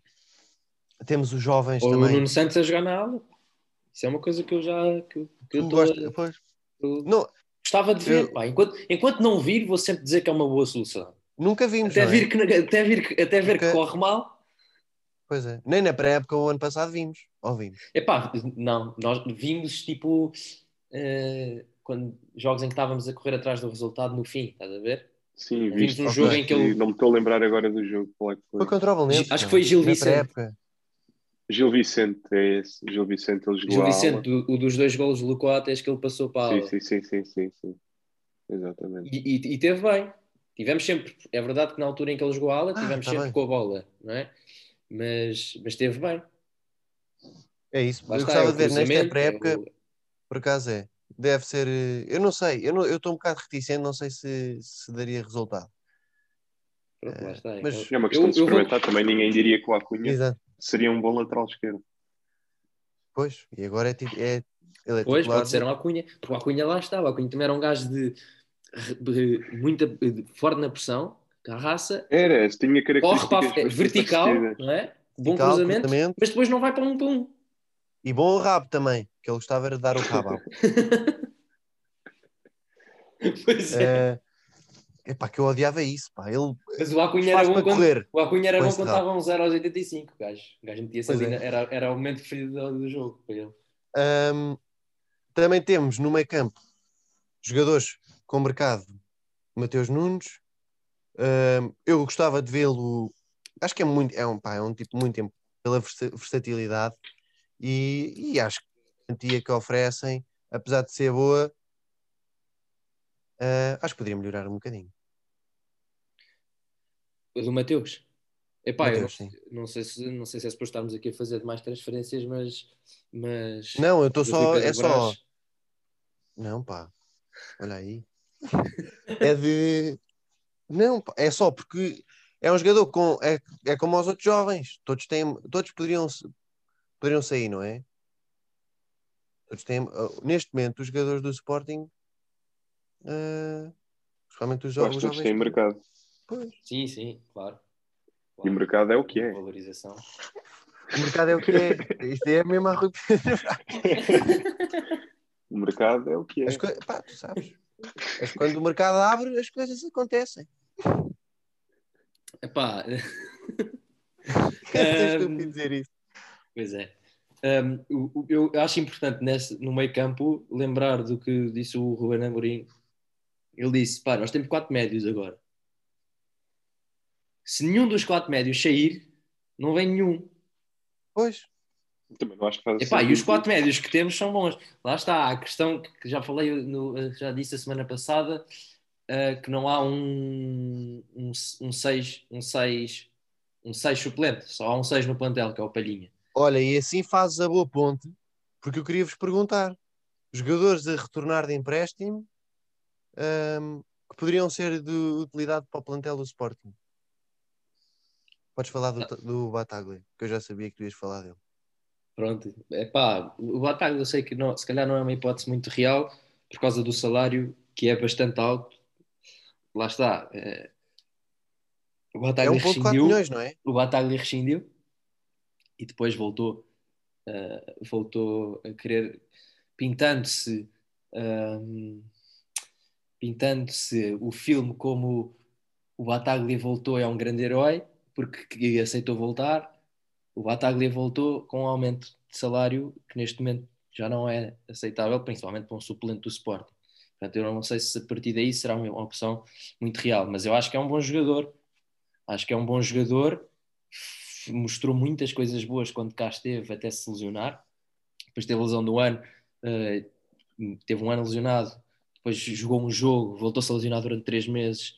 temos os jovens Ou o também. Nuno Santos a jogar na ala. Isso é uma coisa que eu já que, que eu gosta- pois. eu Não, gostava de ver. Eu- pá. Enquanto, enquanto não vir, vou sempre dizer que é uma boa solução. nunca vimos. Até, não é? vir que, até, vir, que- até ver que Nunca- corre mal. Pois é. Nem na pré-época o ano passado vimos. Ou vimos. Epá, não, nós vimos tipo eh, quando, jogos em que estávamos a correr atrás do resultado no fim, estás a ver? Sim, Vimos visto. um jogo em que ele- Não me estou a lembrar agora do jogo. Qual é que foi? Foi contra o Valença. Acho que foi Gil na Vicente. Gil Vicente, é esse. Gil Vicente, ele jogou Gil Vicente, o, o dos dois golos do Coates que ele passou para a. Sim, sim, sim, sim, sim, sim. Exatamente. E, e, e teve bem. Tivemos sempre, é verdade que na altura em que ele jogou a ala, Ah, tivemos tá sempre bem. com a bola, não é? Mas, mas teve bem. É isso. Lá eu está, gostava é o de ver nesta pré-época, é o- por acaso é. Deve ser. eh, Eu não sei. Eu não- eu estou um bocado reticente, não sei se, se daria resultado. Pronto, lá está. mas- É uma questão Eu- de eu vou- experimentar. Também ninguém diria que o Acunha Exato. Seria um bom lateral esquerdo. Pois. E agora é, é, ele é Pois, pode ser um Acunha, porque o Acunha lá está. O Acunha também era um gajo de, de muita de, forte na pressão, carraça, Era, se tinha corre características para bastante vertical, não é? Bom Vertical, cruzamento, cruzamento. mas depois não vai para um para um. E bom rabo também, que ele gostava era de dar o rabo. Pois é. é, epá, que eu odiava isso, pá. Ele Mas o Acunha era bom quando, o Acunha era bom quando estava um 0 aos 85. O gajo, o gajo ali, é. era, era o momento preferido do, do jogo para ele. Ahm, também temos no meio campo jogadores com mercado Mateus Nunes. Ahm, eu gostava de vê-lo. Acho que é muito, é um, pá, é um tipo muito tempo pela versa- versatilidade e, e acho que a garantia que oferecem, apesar de ser boa, ah, acho que poderia melhorar um bocadinho. O do Mateus. Epá, eu Mateus, não, sim. não sei se, não sei se é suposto estarmos aqui a fazer mais transferências, mas. mas Não, eu estou só. É só. Não, pá. Olha aí. É de. Não, pá, é só porque é um jogador com. É, é como os outros jovens. Todos têm. Todos poderiam, poderiam sair, não é? Todos têm. uh, Neste momento, os jogadores do Sporting. Uh, principalmente os, jo Eu acho os todos jovens. têm mercado. Pois. Sim, sim, claro. E o Claro. mercado é o que é. Valorização. O mercado é o que é. Isto é mesmo a Rui Brás. O mercado é o que é. As coi- pá, tu sabes. Mas quando o mercado abre, as coisas acontecem. Epá, É Um, dizer isso. pois é. Um, eu acho importante nesse, no meio campo lembrar do que disse o Ruben Amorim. Ele disse: pá, nós temos quatro médios agora. Se nenhum dos quatro médios sair, não vem nenhum. Pois. Também não acho que faz Epá, e os quatro médios que temos são bons. Lá está a questão que já falei, no- já disse a semana passada, eh, que não há um, um, um seis, um seis, um seis suplente, só há um seis no plantel, que é o Palhinha. Olha, e assim fazes a boa ponte, porque eu queria vos perguntar: jogadores a retornar de empréstimo ahm, que poderiam ser de utilidade para o plantel do Sporting. Podes falar do, do Bataglia, que eu já sabia que tu ias falar dele. Pronto, epá, o Bataglia eu sei que não, se calhar não é uma hipótese muito real, por causa do salário, que é bastante alto. Lá está. eh, o É Bataglia 1,4 rescindiu. milhões, não é? o Bataglia rescindiu e depois voltou, uh, voltou a querer, pintando-se um, pintando-se o filme como o Bataglia voltou é um grande herói porque que aceitou voltar. O Bataglia voltou com um aumento de salário que neste momento já não é aceitável, principalmente para um suplente do Sporting. Portanto, eu não sei se a partir daí será uma opção muito real, mas eu acho que é um bom jogador. Acho que é um bom jogador. Mostrou muitas coisas boas quando cá esteve, até se lesionar. Depois teve a lesão do ano, uh, teve um ano lesionado, depois jogou um jogo, voltou-se a lesionar durante três meses.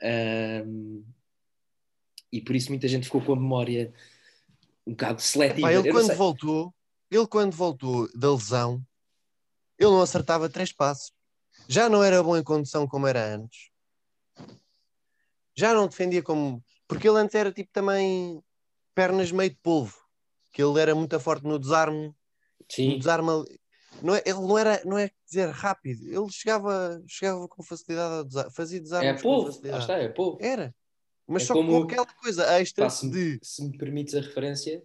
Uh, e por isso muita gente ficou com a memória um bocado seletiva. Epá, ele quando voltou, ele quando voltou da lesão, ele não acertava três passos. Já não era bom em condução como era antes. Já não defendia como. Porque ele antes era tipo também pernas meio de polvo. Que ele era muito forte no desarme. Sim. No desarme. Não é, ele não era, não é dizer rápido, ele chegava, chegava com facilidade a desarme, fazia desarme. É polvo, está, é polvo. Era. Mas é só como... com aquela coisa extra Pá, se, de. Se me permites a referência,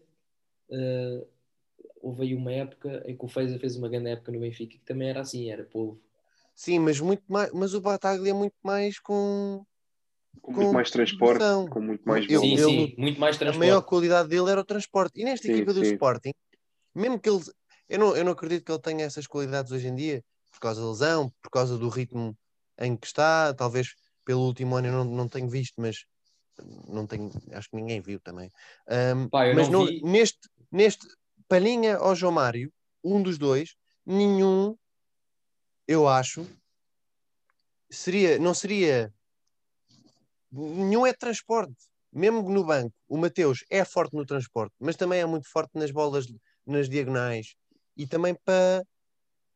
uh, houve aí uma época em que o Feiza fez uma grande época no Benfica que também era assim, era polvo. Sim, mas muito mais, mas o Bataglia é muito mais com com, com muito mais transporte, produção. com muito mais eu, sim, sim, muito mais transporte. A maior qualidade dele era o transporte. E nesta sim, equipa do sim. Sporting, mesmo que ele eu não, eu não acredito que ele tenha essas qualidades hoje em dia, por causa da lesão, por causa do ritmo em que está, talvez pelo último ano eu não, não tenho visto, mas não tenho, acho que ninguém viu também. Um, Pá, mas não, neste, neste Palhinha ou João Mário, um dos dois, nenhum eu acho, seria, não seria. Nenhum é transporte. Mesmo no banco, o Mateus é forte no transporte, mas também é muito forte nas bolas, nas diagonais e também para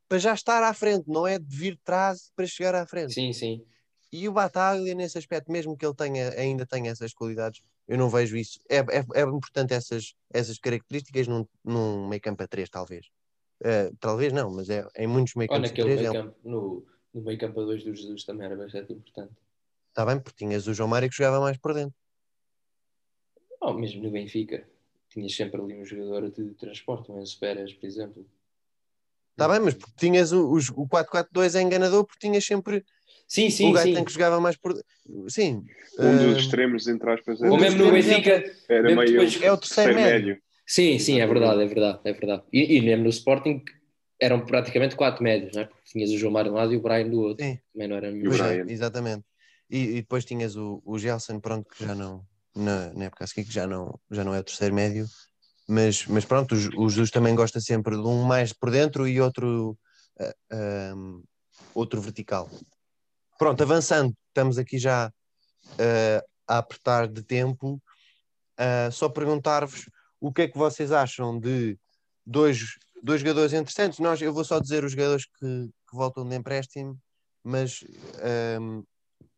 para já estar à frente, não é de vir de trás para chegar à frente. Sim, sim. E o Bataglia, nesse aspecto, mesmo que ele tenha, ainda tenha essas qualidades, eu não vejo isso. É, é, é importante essas, essas características num, num meio campo a 3, talvez. Uh, talvez não, mas é, em muitos meio campos. naquele meio campo, é... no, no meio campo a 2 do Jesus também era bastante importante. Está bem, porque tinhas o João Mário que jogava mais por dentro. Oh, mesmo no Benfica, tinhas sempre ali um jogador de transporte, um Enzo Pérez, por exemplo. Está bem, mas porque tinhas o, o 4-4-2 é enganador porque tinhas sempre sim, sim, o gajo sim. tem que jogava mais por. Sim. Um dos uh... extremos, entre aspas, Ou mesmo no Benfica. Era meio depois... É o terceiro, médio. médio. Sim, sim, é verdade, é verdade, é verdade. E, e mesmo no Sporting eram praticamente quatro médios, não é? Porque tinhas o João Mário de um lado e o Brian do outro. Sim. Também não era nenhum. Exatamente. E, e, depois tinhas o, o Gelson, pronto, que já não, na, na época a seguir, que já não, já não é o terceiro médio, mas, mas pronto, o, o Jesus também gosta sempre de um mais por dentro e outro, uh, um, outro vertical. Pronto, avançando, estamos aqui já uh, a apertar de tempo. Uh, só perguntar-vos o que é que vocês acham de dois, dois jogadores interessantes. Nós, eu vou só dizer os jogadores que, que voltam de empréstimo, mas um,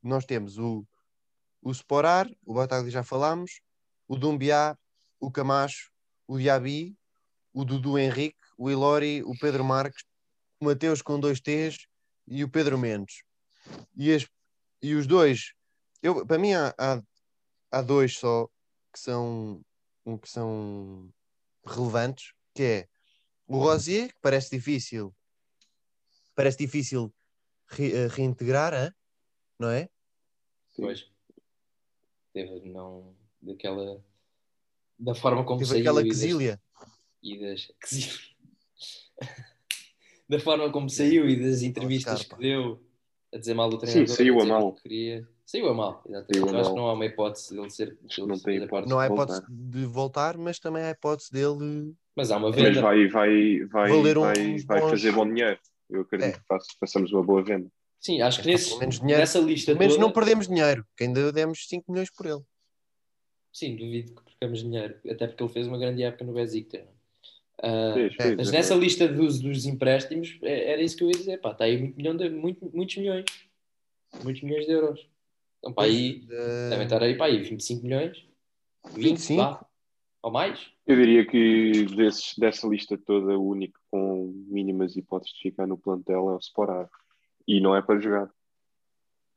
nós temos o, o Sporar, o Batagli já falámos, o Dumbiá, o Camacho, o Diaby, o Dudu Henrique, o Ilori, o Pedro Marques, o Mateus com dois T's e o Pedro Mendes. E, e os dois, eu, para mim há, há, há dois só que são que são relevantes, que é o Rosier, que parece difícil, parece difícil re, uh, reintegrar, hein? não é? Pois. Teve não daquela da forma como Teve saiu aquela quesilha. E das, da forma como saiu e das entrevistas que deu a dizer mal do treinador. Sim, saiu a mal. Queria... Saiu a mal, exatamente. Saiu Eu acho que não há uma hipótese dele ser. Dele não tem hipótese. Não há hipótese de voltar, mas também há hipótese dele. Mas há uma venda. Mas vai, vai, vai, vai, vai fazer bom dinheiro. Eu acredito é. que façamos uma boa venda. Sim, acho que nesse, dinheiro, nessa lista. Pelo menos toda... não perdemos dinheiro, que ainda demos 5 milhões por ele. Sim, duvido que percamos dinheiro, até porque ele fez uma grande época no Besiktas. Uh, é, mas nessa lista dos, dos empréstimos, é, era isso que eu ia dizer. Pá, está aí muito milhão de, muito, muitos milhões. Muitos milhões de euros. Então, para aí, uh... devem estar aí para aí 25 milhões. 20, 25? Pá, ou mais? Eu diria que desses, dessa lista toda, o único com mínimas hipóteses de ficar no plantel é o Sporar. E não é para jogar.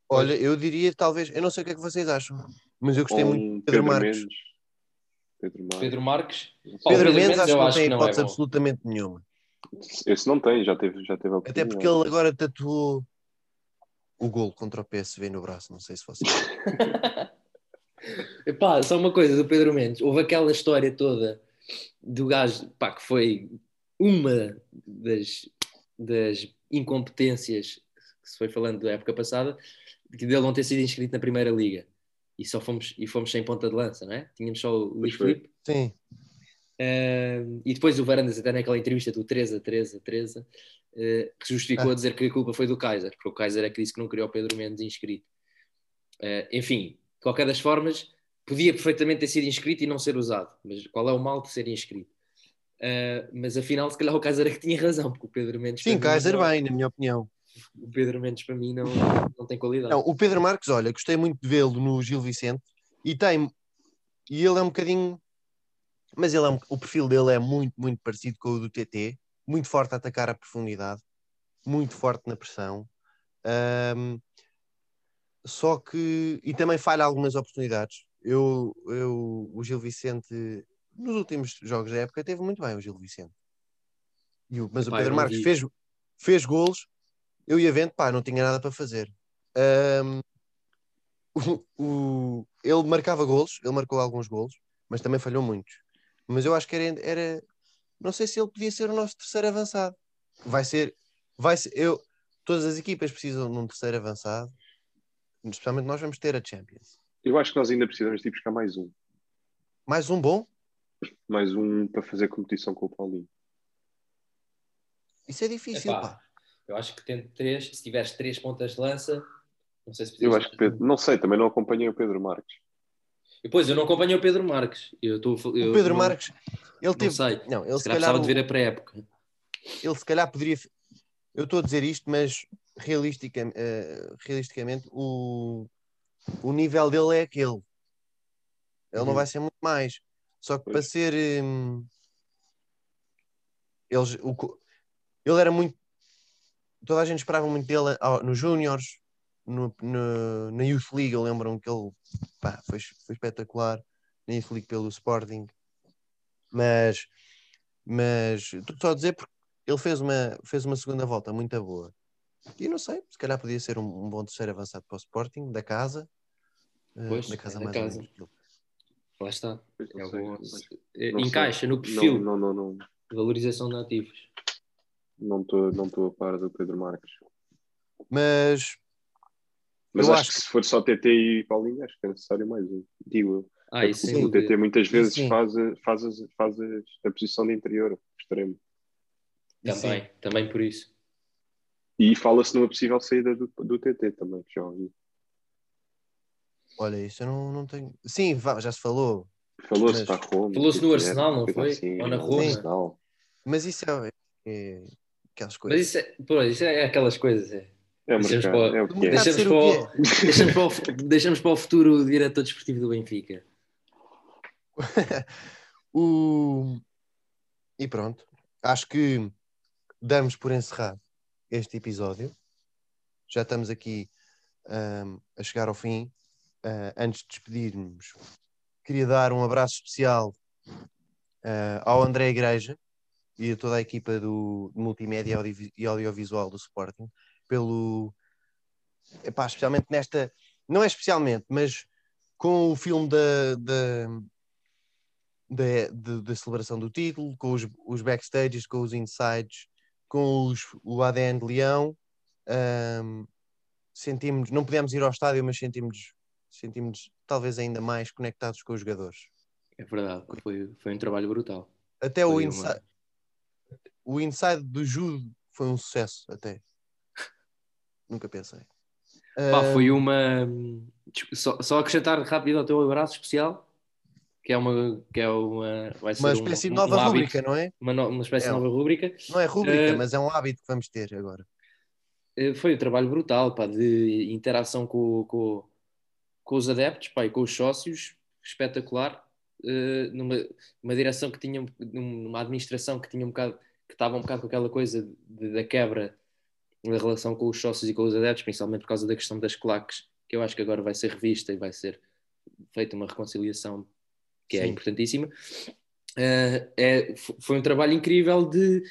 Olha, eu diria talvez, eu não sei o que é que vocês acham, mas eu gostei com muito de Pedro, Pedro Marques. Mendes. Pedro Marques. Pedro Marques. Pedro, Pedro Mendes, Mendes acho que não tem hipótese é absolutamente nenhuma. Esse não tem, já teve, já teve a Até porque ele agora tatuou o gol contra o PSV no braço, não sei se. Epá, só uma coisa do Pedro Mendes, houve aquela história toda do gajo pá, que foi uma das, das incompetências que se foi falando da época passada, de dele não ter sido inscrito na Primeira Liga. E só fomos, e fomos sem ponta de lança, não é? Tínhamos só o Luís Filipe. Sim. Uh, e depois o Varandas, até naquela entrevista do 3 a 3 a 3 uh, que justificou ah. a dizer que a culpa foi do Kaiser, porque o Kaiser é que disse que não queria o Pedro Mendes inscrito. Uh, enfim, de qualquer das formas, podia perfeitamente ter sido inscrito e não ser usado, mas qual é o mal de ser inscrito? Uh, mas afinal, se calhar o Kaiser é que tinha razão, porque o Pedro Mendes. Sim, Kaiser bem, na minha opinião. O Pedro Mendes para mim não, não tem qualidade. Não, o Pedro Marques, olha, gostei muito de vê-lo no Gil Vicente e tem. E ele é um bocadinho. Mas ele é um, o perfil dele é muito, muito parecido com o do TT, muito forte a atacar a profundidade, muito forte na pressão. Um, só que. E também falha algumas oportunidades. Eu, eu, o Gil Vicente, nos últimos jogos da época, teve muito bem o Gil Vicente. O, mas Pai, o Pedro Marques fez, fez golos. Eu ia vendo, pá, não tinha nada para fazer. Um, o, o, ele marcava golos, ele marcou alguns golos, mas também falhou muitos. Mas eu acho que era, era não sei se ele podia ser o nosso terceiro avançado. Vai ser, vai ser, eu, todas as equipas precisam de um terceiro avançado, especialmente nós vamos ter a Champions. Eu acho que nós ainda precisamos de ir buscar mais um. Mais um bom? Mais um para fazer competição com o Paulinho. Isso é difícil, Epá, pá. Eu acho que tendo três, se tiveres três pontas de lança, não sei se Eu acho que Pedro, não sei, também não acompanhei o Pedro Marques. Depois, eu não acompanhei o Pedro Marques. Eu tô, eu, o Pedro não, Marques, ele teve. Não sei. Não, ele se, se calhar precisava de ver a pré-época. Ele se calhar poderia. Eu estou a dizer isto, mas realistica, uh, realisticamente o, o nível dele é aquele. Ele uhum. não vai ser muito mais. Só que pois. para ser. Um, eles, o, ele era muito. Toda a gente esperava muito dele nos Júniors, no, no, na Youth League. Eu lembro que ele pá, foi, foi espetacular. Na Youth League pelo Sporting. Mas. Mas estou só a dizer porque ele fez uma, fez uma segunda volta muito boa. E não sei, se calhar podia ser um, um bom terceiro avançado para o Sporting, da casa. Eh, pois, da casa é mais casa. Lá está. É bom, encaixa sei. no perfil. Não, não, não, não. Valorização de ativos. Não estou não a par do Pedro Marques. Mas. Mas acho, acho, que se for só TT e Paulinho, acho que é necessário mais um. Digo eu. Ah, isso o TT muitas vezes faz, faz, faz a posição de interior, extremo. Também, sim. também por isso. E fala-se numa possível saída do, do TT também, que já ouvi. Olha, isso eu não, não tenho. Sim, já se falou. Falou-se mas... para Roma. Falou-se no Arsenal, não foi? Assim, Ou na Roma. Mas isso é, é, aquelas coisas. Mas isso é, pô, isso é aquelas coisas. É. É deixamos, para, é o que é. Deixamos, para o, deixamos, para o, deixamos para o futuro diretor desportivo do Benfica. o... E pronto. Acho que damos por encerrado este episódio. Já estamos aqui um, a chegar ao fim. Uh, antes de despedirmos, queria dar um abraço especial uh, ao André Igreja e a toda a equipa do Multimédia e Audiovisual do Sporting pelo. Epá, especialmente nesta. Não é especialmente, mas com o filme da, da, da, da celebração do título, com os, os backstages, com os insides, com os, o ADN de Leão. Um, sentimos, não pudemos ir ao estádio, mas sentimos, sentimos talvez ainda mais conectados com os jogadores. É verdade, foi, foi um trabalho brutal. Até foi o inside, uma... o inside do judo foi um sucesso, até. Nunca pensei. Pá, foi uma. Só, só acrescentar rápido ao teu abraço especial que é uma que é uma vai ser uma espécie um, de nova um rúbrica, não é? Uma, no, uma espécie é, de nova rúbrica. Não é rúbrica, uh, mas é um hábito que vamos ter agora. Uh, foi um trabalho brutal, pá, de interação com, com, com os adeptos, pá, e com os sócios, espetacular. Uh, numa, numa direção que tinha, numa administração que tinha um bocado, que estava um bocado com aquela coisa de, da quebra da relação com os sócios e com os adeptos, principalmente por causa da questão das claques, que eu acho que agora vai ser revista e vai ser feita uma reconciliação que é Sim. é importantíssima. Uh, é, foi um trabalho incrível de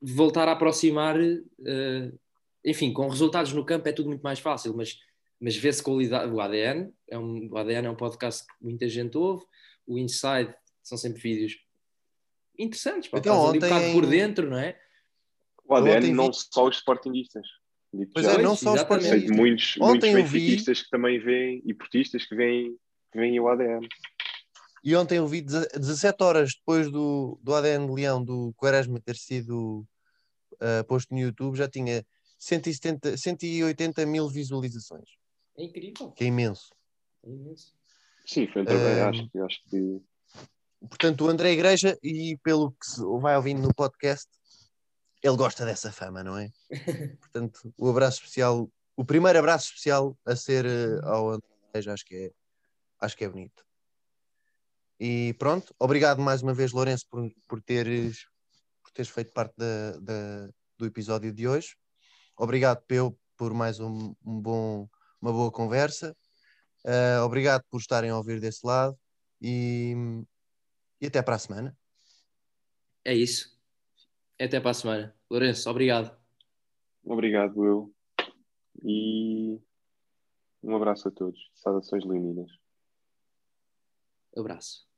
voltar a aproximar, uh, enfim, com resultados no campo é tudo muito mais fácil, mas, mas vê-se qualidade. O ADN, é um, o ADN é um podcast que muita gente ouve, o Inside são sempre vídeos interessantes. Pá, Então, ali um ontem bocado por dentro, não é? O ADN ontem não vi- só os sportinguistas. Digo Pois é, não só os sportinguistas. muitos, Ontem muitos eu vi- benfiquistas que também veem e portistas que veem, veem o ADN. E ontem eu vi deze- 17 horas depois do, do ADN de Leão do Quaresma ter sido ah, posto no YouTube, já tinha 170, 180 mil visualizações, É incrível. que é imenso. É imenso. Sim, foi um trabalho, Ah, acho, que- acho que Portanto, o André Igreja, e pelo que vai ouvindo no podcast, ele gosta dessa fama, não é? Portanto, o abraço especial, o primeiro abraço especial a ser eh, ao André Igreja, acho que é, acho que é bonito. E pronto, obrigado mais uma vez, Lourenço, por, por, teres, por teres feito parte da, da- do episódio de hoje. Obrigado, Peu, por mais um, um bom, uma boa conversa. Ah, obrigado por estarem a ouvir desse lado e, e até para a semana. É isso. Até para a semana. Lourenço, obrigado. obrigado eu. E um abraço a todos. Saudações leoninas. Abraço.